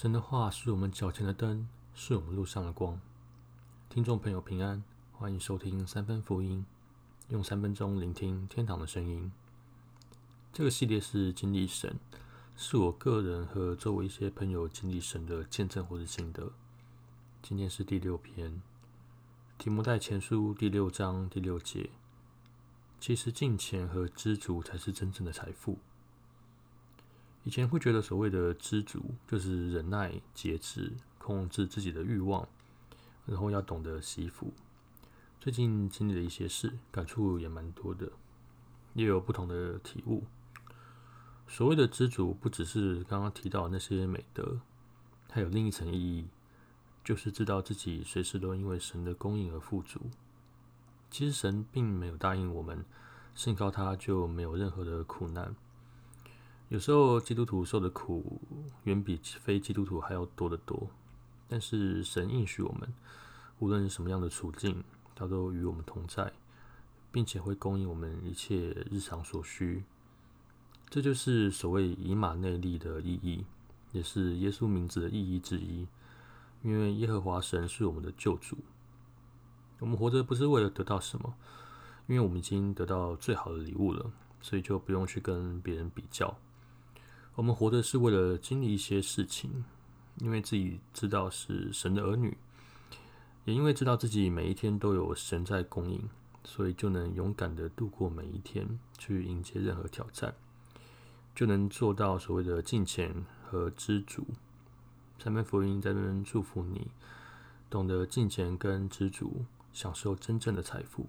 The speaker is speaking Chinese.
神的话是我们脚前的灯，是我们路上的光。听众朋友平安，欢迎收听三分福音，用三分钟聆听天堂的声音。这个系列是经历神，是我个人和周围一些朋友经历神的见证或者心得。今天是第六篇，题目在前书第六章第六节。其实金钱和知足才是真正的财富。以前会觉得所谓的知足就是忍耐、节制、控制自己的欲望，然后要懂得惜福。最近经历了一些事，感触也蛮多的，也有不同的体悟。所谓的知足，不只是刚刚提到那些美德，还有另一层意义，就是知道自己随时都因为神的供应而富足。其实神并没有答应我们，信靠他就没有任何的苦难。有时候基督徒受的苦远比非基督徒还要多得多，但是神应许我们，无论什么样的处境，他都与我们同在，并且会供应我们一切日常所需。这就是所谓以马内利的意义，也是耶稣名字的意义之一。因为耶和华神是我们的救主，我们活着不是为了得到什么，因为我们已经得到最好的礼物了，所以就不用去跟别人比较。我们活的是为了经历一些事情，因为自己知道是神的儿女，也因为知道自己每一天都有神在供应，所以就能勇敢的度过每一天，去迎接任何挑战，就能做到所谓的敬虔和知足。三篇福音在这边祝福你，懂得敬虔跟知足，享受真正的财富。